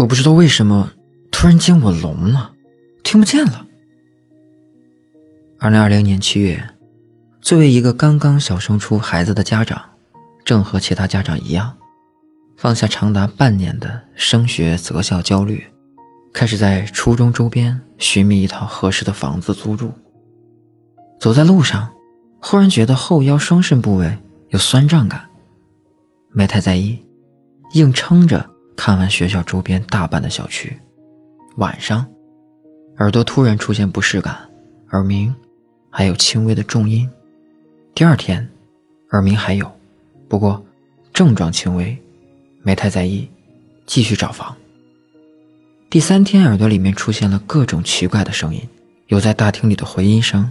我不知道为什么，突然间我聋了，听不见了。二零二零年七月，作为一个刚刚小升初孩子的家长，正和其他家长一样，放下长达半年的升学择校焦虑，开始在初中周边寻觅一套合适的房子租住。走在路上，忽然觉得后腰双肾部位有酸胀感，没太在意，硬撑着看完学校周边大半的小区。晚上，耳朵突然出现不适感，耳鸣。还有轻微的重音，第二天，耳鸣还有，不过症状轻微，没太在意，继续找房。第三天，耳朵里面出现了各种奇怪的声音，有在大厅里的回音声，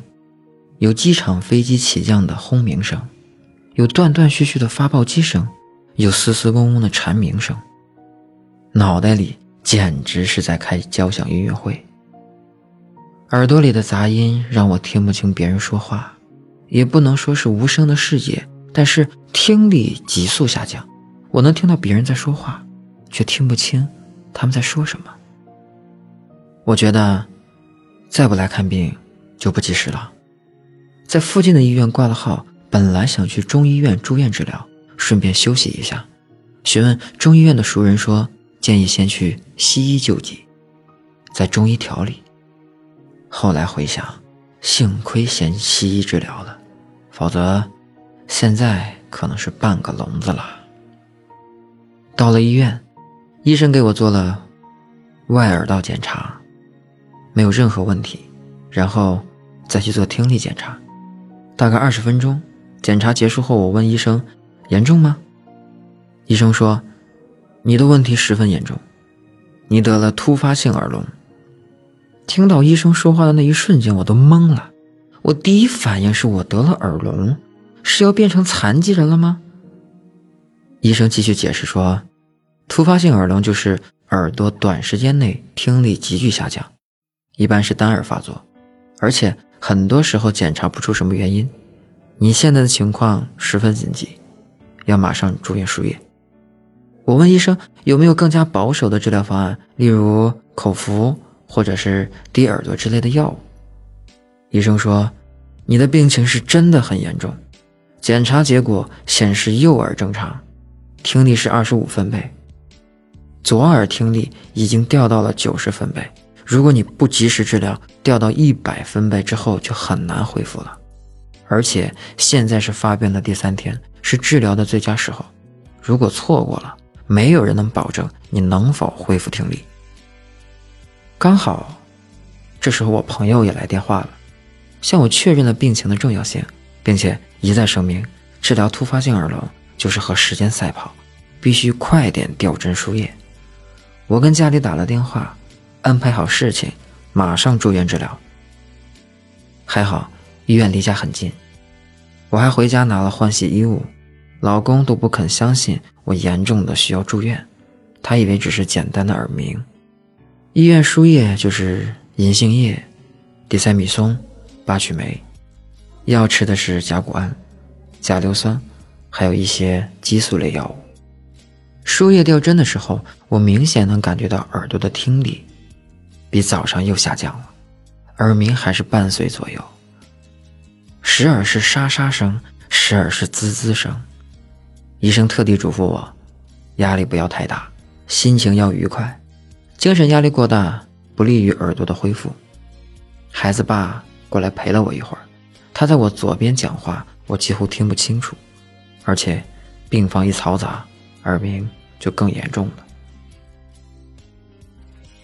有机场飞机起降的轰鸣声，有断断续续的发报机声，有嘶嘶嗡嗡的蝉鸣声，脑袋里简直是在开交响音乐会。耳朵里的杂音让我听不清别人说话，也不能说是无声的世界，但是听力急速下降。我能听到别人在说话，却听不清他们在说什么。我觉得，再不来看病就不及时了。在附近的医院挂了号，本来想去中医院住院治疗，顺便休息一下。询问中医院的熟人说，建议先去西医救急，在中医调理。后来回想，幸亏先西医治疗了，否则现在可能是半个聋子了。到了医院，医生给我做了外耳道检查，没有任何问题，然后再去做听力检查。大概二十分钟，检查结束后，我问医生：“严重吗？”医生说：“你的问题十分严重，你得了突发性耳聋。”听到医生说话的那一瞬间，我都懵了。我第一反应是我得了耳聋，是要变成残疾人了吗？医生继续解释说，突发性耳聋就是耳朵短时间内听力急剧下降，一般是单耳发作，而且很多时候检查不出什么原因。你现在的情况十分紧急，要马上住院输液。我问医生有没有更加保守的治疗方案，例如口服。或者是滴耳朵之类的药物。医生说，你的病情是真的很严重，检查结果显示右耳正常，听力是二十五分贝，左耳听力已经掉到了九十分贝。如果你不及时治疗，掉到一百分贝之后就很难恢复了。而且现在是发病的第三天，是治疗的最佳时候。如果错过了，没有人能保证你能否恢复听力。刚好，这时候我朋友也来电话了，向我确认了病情的重要性，并且一再声明，治疗突发性耳聋就是和时间赛跑，必须快点吊针输液。我跟家里打了电话，安排好事情，马上住院治疗。还好医院离家很近，我还回家拿了换洗衣物，老公都不肯相信我严重的需要住院，他以为只是简单的耳鸣。医院输液就是银杏叶、地塞米松、八曲霉，药吃的是甲钴胺、甲硫酸，还有一些激素类药物。输液吊针的时候，我明显能感觉到耳朵的听力比早上又下降了，耳鸣还是伴随左右，时而是沙沙声，时而是滋滋声。医生特地嘱咐我，压力不要太大，心情要愉快。精神压力过大不利于耳朵的恢复。孩子爸过来陪了我一会儿，他在我左边讲话，我几乎听不清楚，而且病房一嘈杂，耳鸣就更严重了。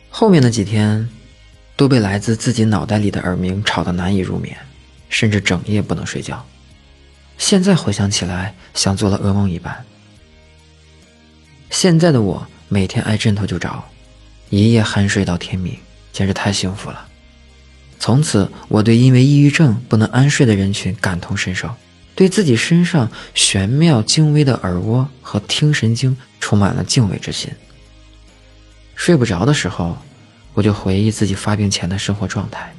后面的几天都被来自自己脑袋里的耳鸣吵得难以入眠，甚至整夜不能睡觉。现在回想起来，像做了噩梦一般。现在的我每天挨枕头就着。一夜酣睡到天明，简直太幸福了。从此，我对因为抑郁症不能安睡的人群感同身受，对自己身上玄妙精微的耳蜗和听神经充满了敬畏之心。睡不着的时候，我就回忆自己发病前的生活状态。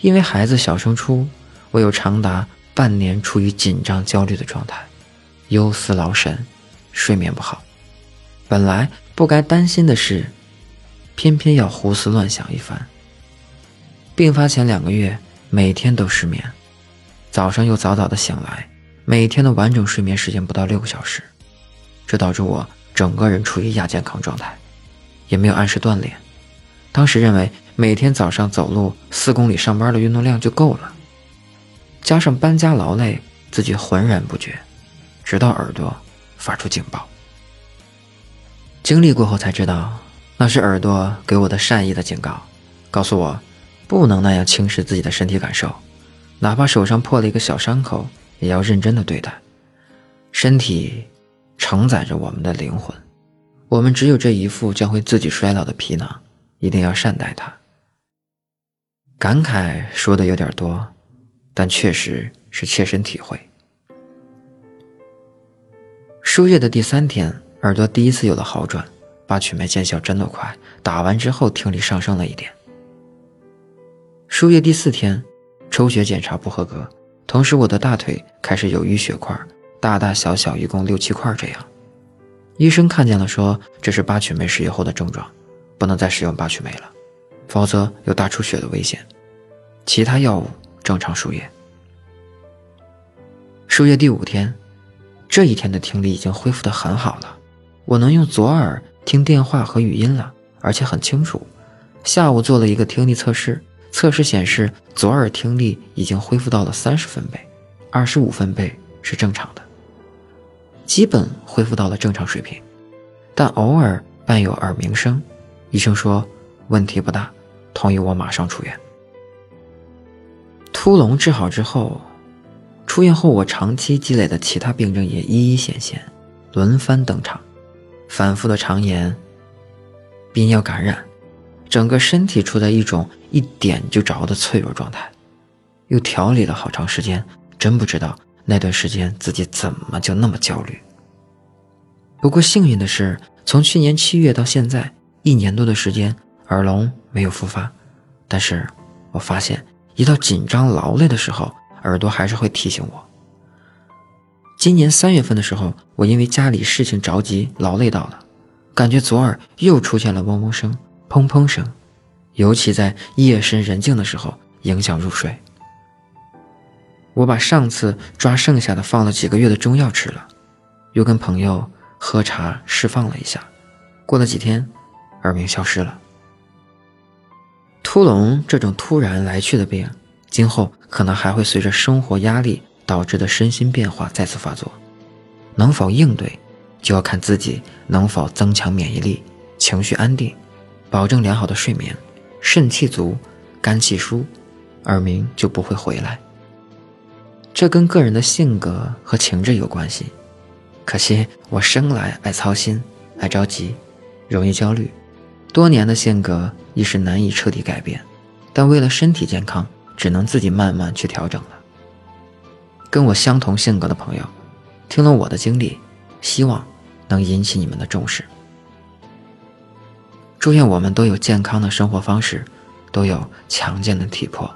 因为孩子小升初，我有长达半年处于紧张焦虑的状态，忧思劳神，睡眠不好。本来不该担心的事。偏偏要胡思乱想一番。病发前两个月，每天都失眠，早上又早早的醒来，每天的完整睡眠时间不到六个小时，这导致我整个人处于亚健康状态，也没有按时锻炼。当时认为每天早上走路四公里上班的运动量就够了，加上搬家劳累，自己浑然不觉，直到耳朵发出警报。经历过后才知道，那是耳朵给我的善意的警告，告诉我不能那样轻视自己的身体感受，哪怕手上破了一个小伤口，也要认真的对待。身体承载着我们的灵魂，我们只有这一副将会自己衰老的皮囊。一定要善待它。感慨说的有点多，但确实是切身体会。输液的第三天，耳朵第一次有了好转，八曲梅见效真的快，打完之后听力上升了一点。输液第四天，抽血检查不合格，同时我的大腿开始有淤血块，大大小小一共六七块这样。医生看见了，说这是八曲梅使用后的症状。不能再使用八曲梅了，否则有大出血的危险。其他药物正常输液。输液第五天，这一天的听力已经恢复得很好了，我能用左耳听电话和语音了，而且很清楚。下午做了一个听力测试，测试显示左耳听力已经恢复到了三十分贝，二十五分贝是正常的，基本恢复到了正常水平，但偶尔伴有耳鸣声。医生说问题不大，同意我马上出院。突聋治好之后，出院后我长期积累的其他病症也一一显现，轮番登场，反复的肠炎、泌尿感染，整个身体处在一种一点就着的脆弱状态，又调理了好长时间，真不知道那段时间自己怎么就那么焦虑。不过幸运的是，从去年七月到现在。一年多的时间，耳聋没有复发，但是我发现一到紧张劳累的时候，耳朵还是会提醒我。今年三月份的时候，我因为家里事情着急，劳累到了，感觉左耳又出现了嗡嗡声、砰砰声，尤其在夜深人静的时候，影响入睡。我把上次抓剩下的放了几个月的中药吃了，又跟朋友喝茶释放了一下，过了几天。耳鸣消失了。突聋这种突然来去的病，今后可能还会随着生活压力导致的身心变化再次发作，能否应对，就要看自己能否增强免疫力、情绪安定、保证良好的睡眠、肾气足、肝气疏，耳鸣就不会回来。这跟个人的性格和情志有关系。可惜我生来爱操心、爱着急，容易焦虑。多年的性格已是难以彻底改变，但为了身体健康，只能自己慢慢去调整了。跟我相同性格的朋友，听了我的经历，希望能引起你们的重视。祝愿我们都有健康的生活方式，都有强健的体魄。